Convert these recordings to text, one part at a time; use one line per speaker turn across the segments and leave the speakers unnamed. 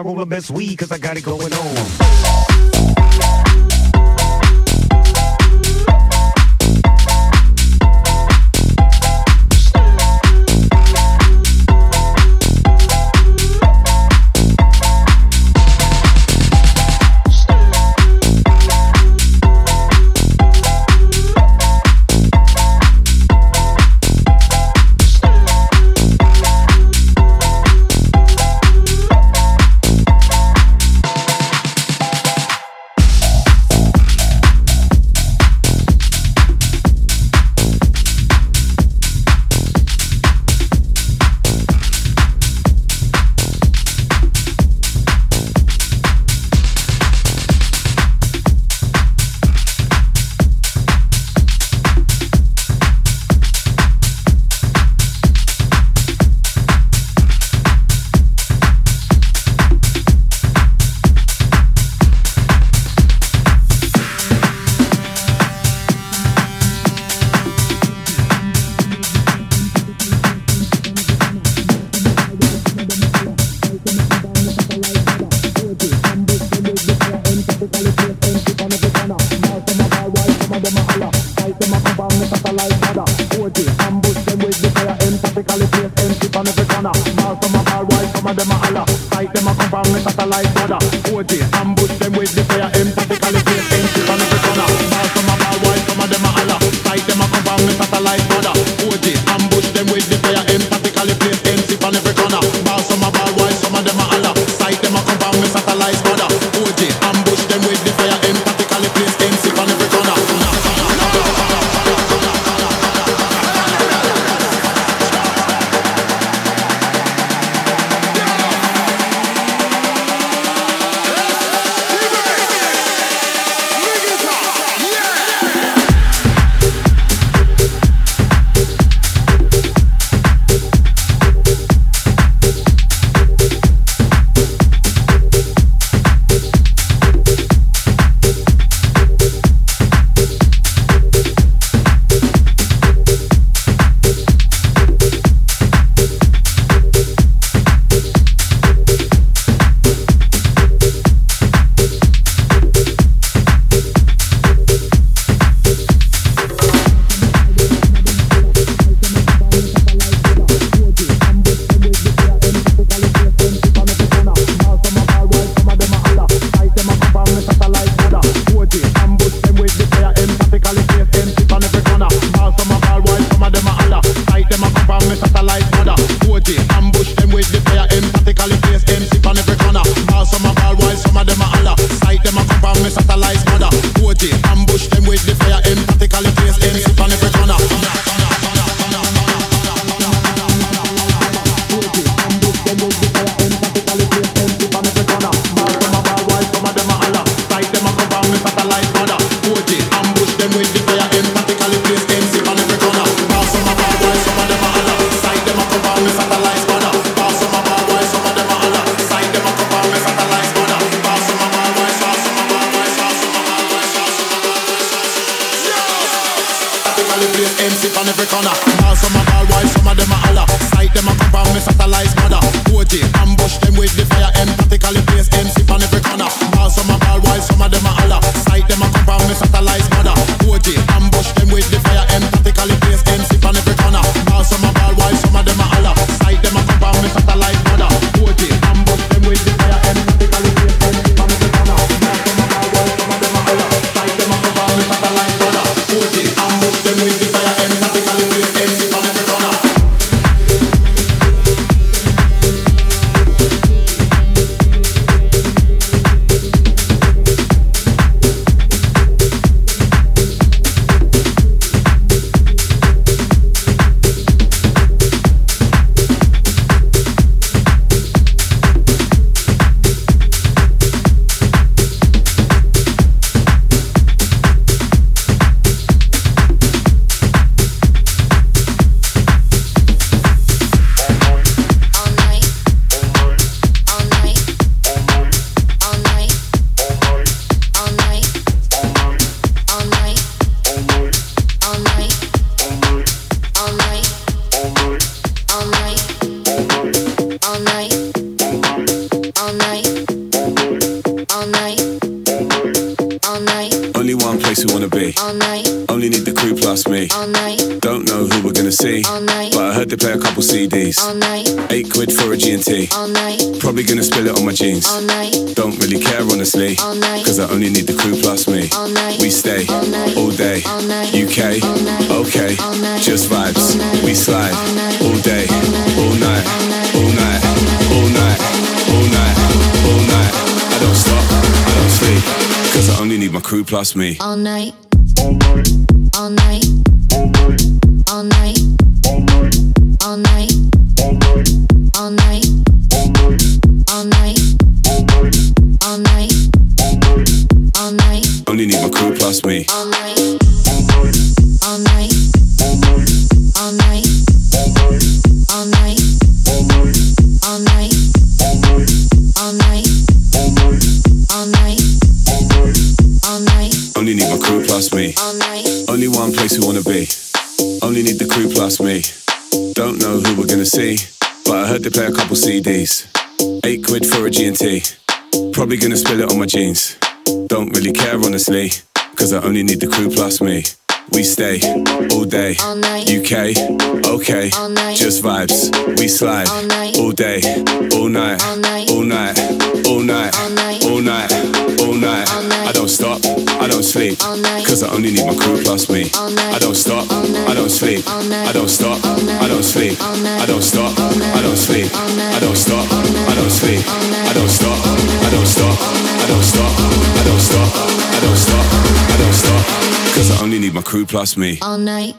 I roll the best weed cause I got it
plus me.
All night.
CDs. Eight quid for a G&T. Probably gonna spill it on my jeans. Don't really care honestly, cause I only need the crew plus me. We stay all day, UK, okay, just vibes. We slide all day, all night, all night, all night, all night, all night. I don't stop, I don't sleep, cause I only need my crew plus me. I don't stop, I don't sleep, I don't stop, I don't sleep, I don't stop, sleep, I don't stop, I don't sleep, I don't stop, I don't stop, I don't stop, I don't stop, I don't stop, I don't stop, cause I only need my crew plus me.
All night.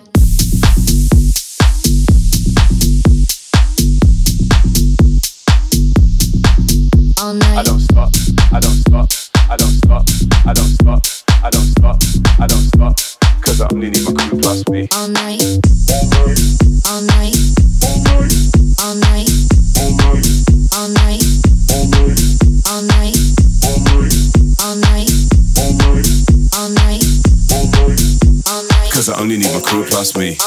All night.
I don't stop, I don't stop, I don't stop, I don't stop, I don't stop, I don't stop, cause I only need my crew plus me.
All night.
Crew plus me.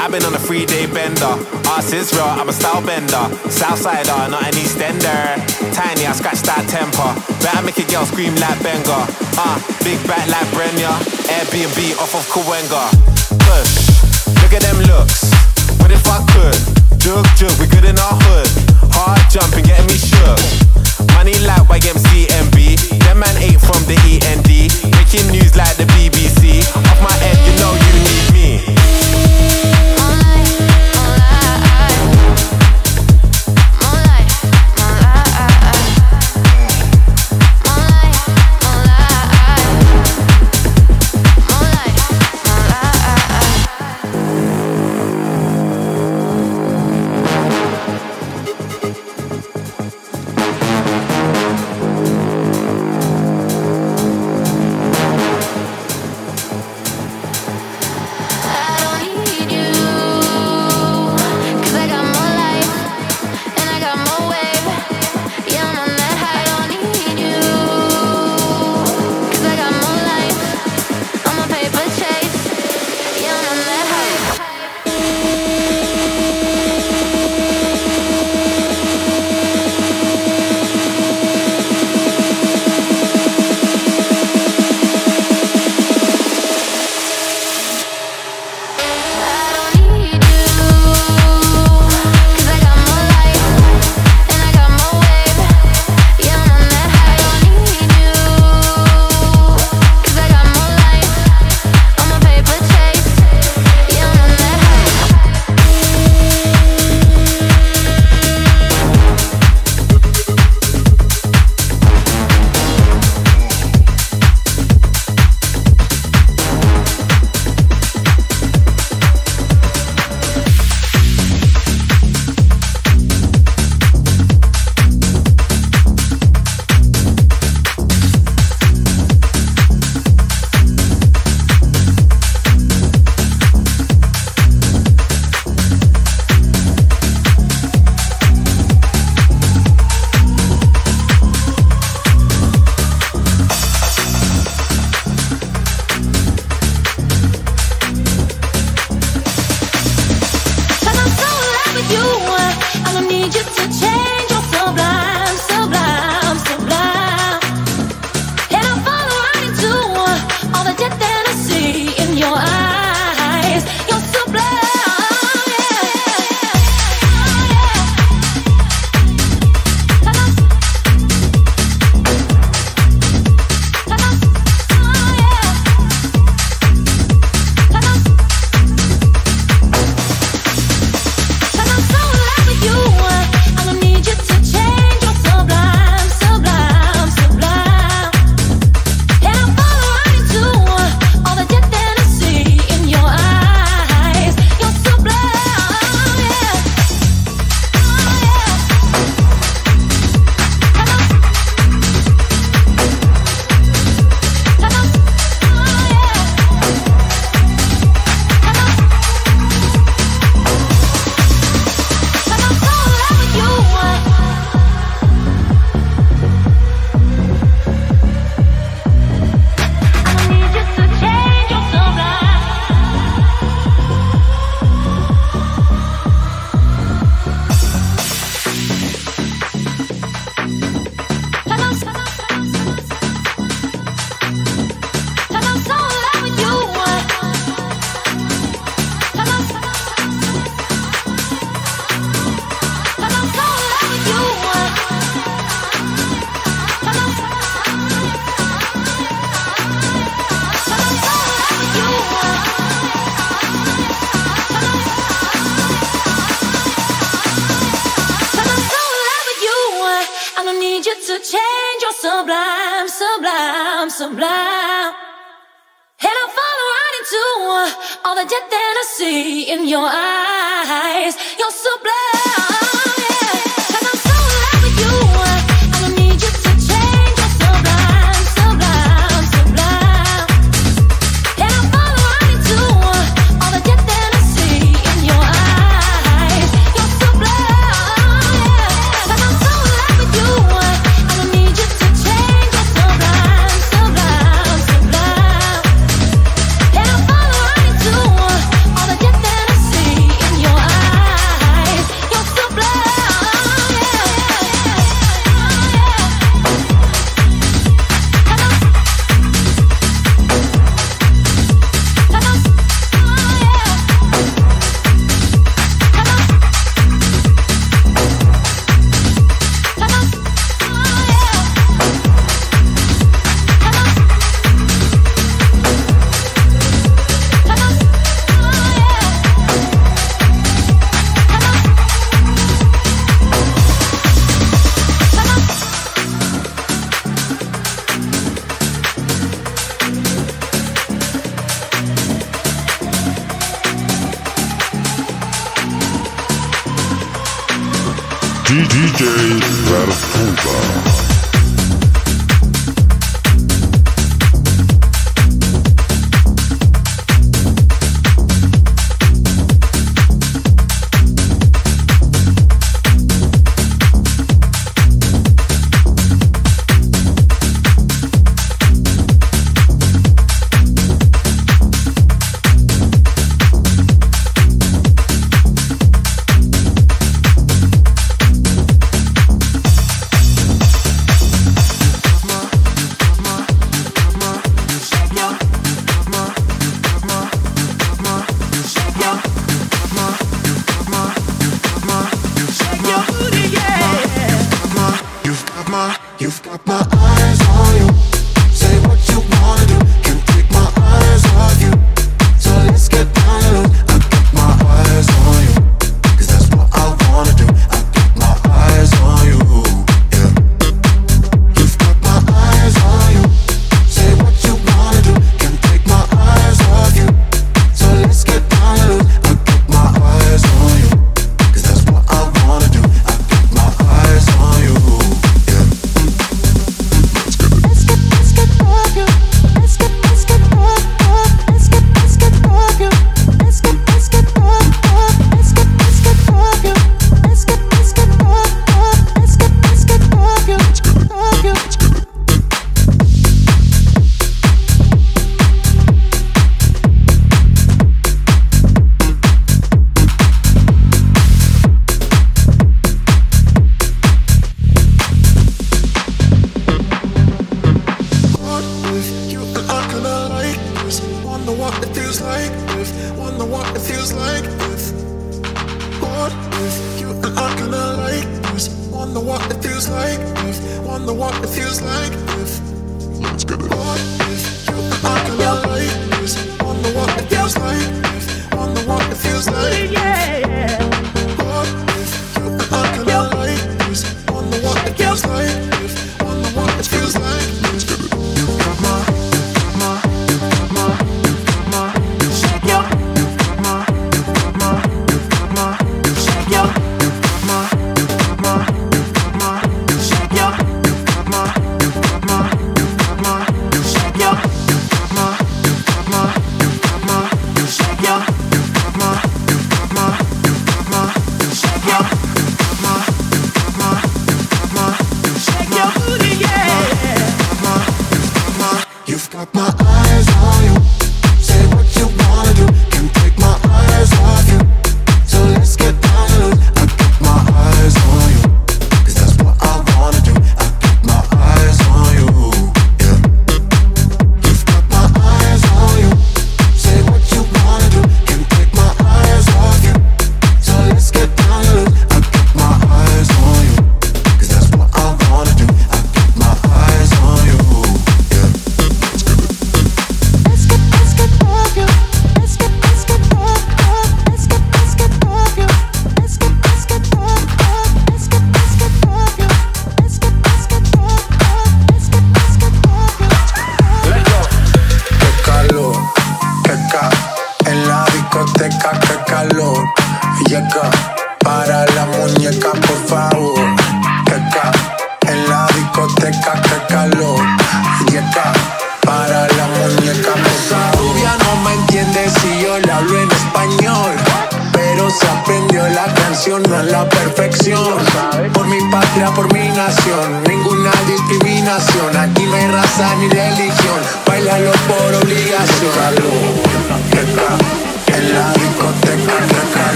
I've been on a three day bender. Ass is real, I'm a style bender. Southsider, not an Eastender. Tiny, I scratch that temper. Better make a girl scream like Benga. Ah, uh, big back like Brenya. Airbnb off of Kawenga. Push, look at them looks. What if I could? Jug, jug, we good in our hood. Hard jumping, getting me shook. Money like YMCMB. Them man ain't from the END. Making news like the BBC. Off my head, you know you need me.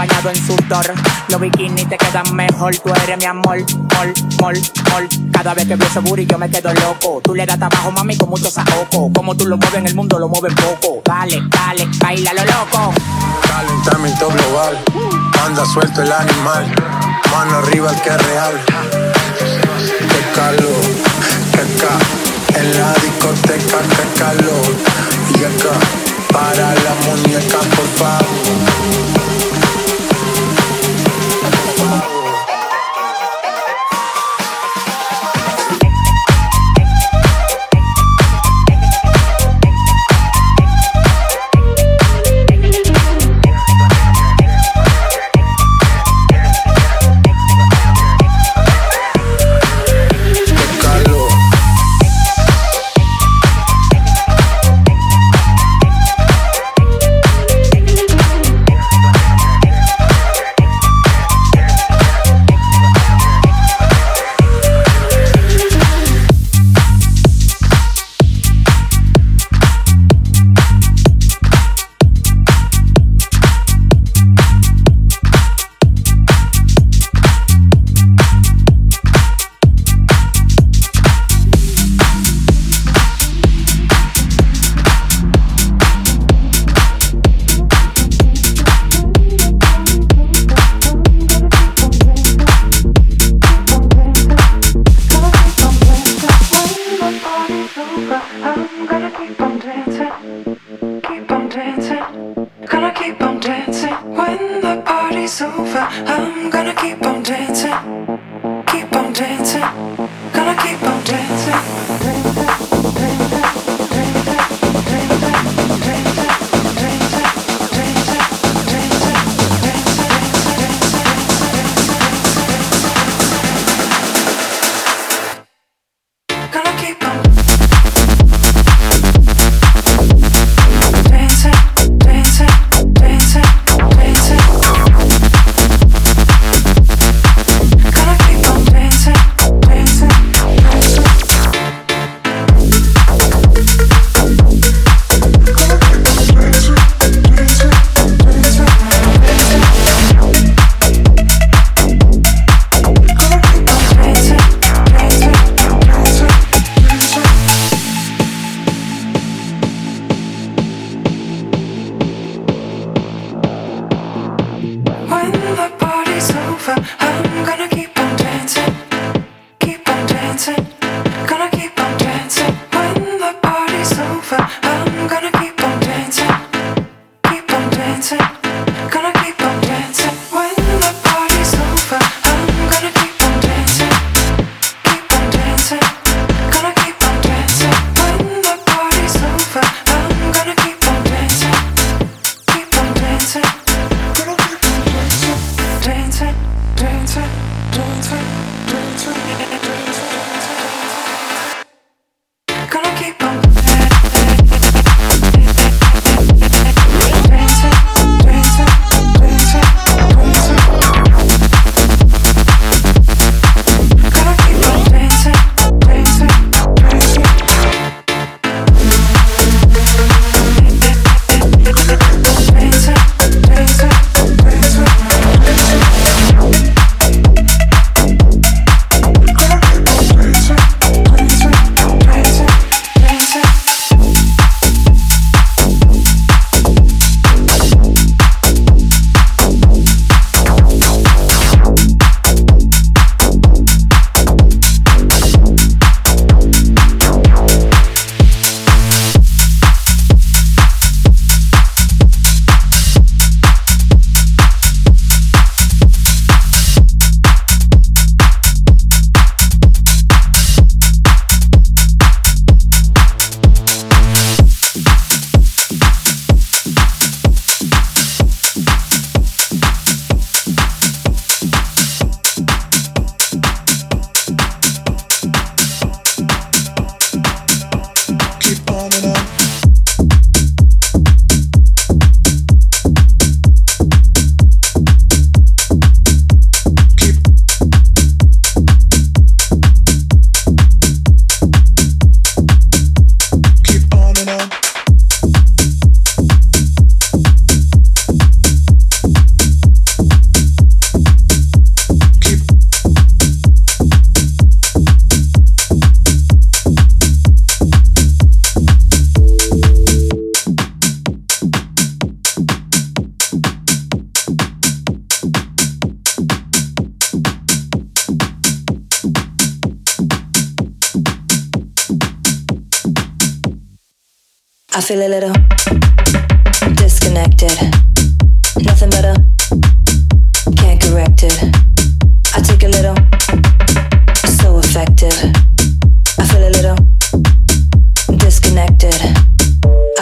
Bañado en sudor. Los bikinis te quedan mejor, tú eres mi amor, mol, mol, mol. Cada vez que veo ese booty yo me quedo loco. Tú le das trabajo, mami, con mucho saoco. Como tú lo mueves en el mundo, lo mueves poco. Dale, dale, baila lo loco.
Calentamiento global, anda suelto el animal, mano arriba el que es real. Qué calor, acá, en la discoteca, que calor. Y acá, para la muñeca, por favor.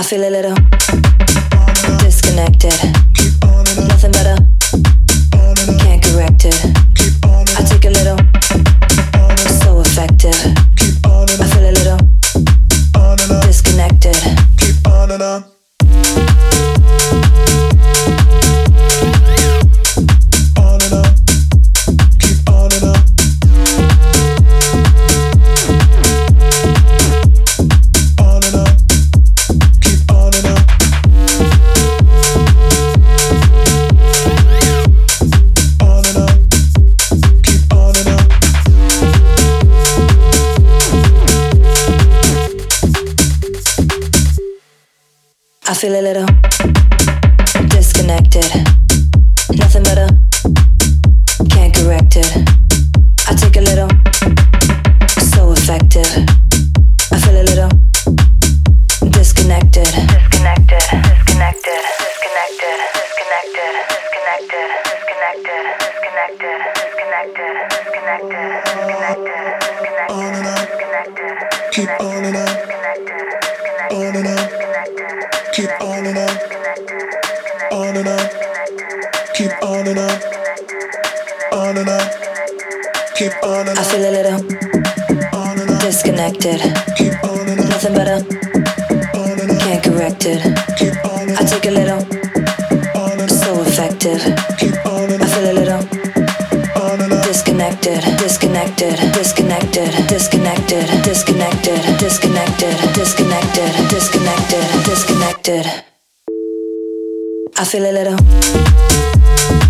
feel a little disconnected, disconnected, disconnected, disconnected. I feel a little.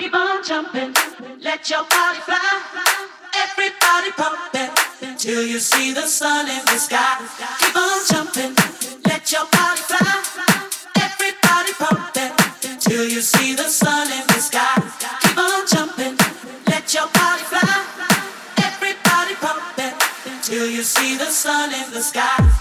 keep on jumping. Let your body fly. Everybody pumping till you see the sun in the sky. Keep on
jumping.
Let
your body fly. Everybody pumping till you see the
sun in the sky. Keep on jumping. Let your body fly. Everybody pumping till you see the sun in the
sky.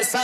This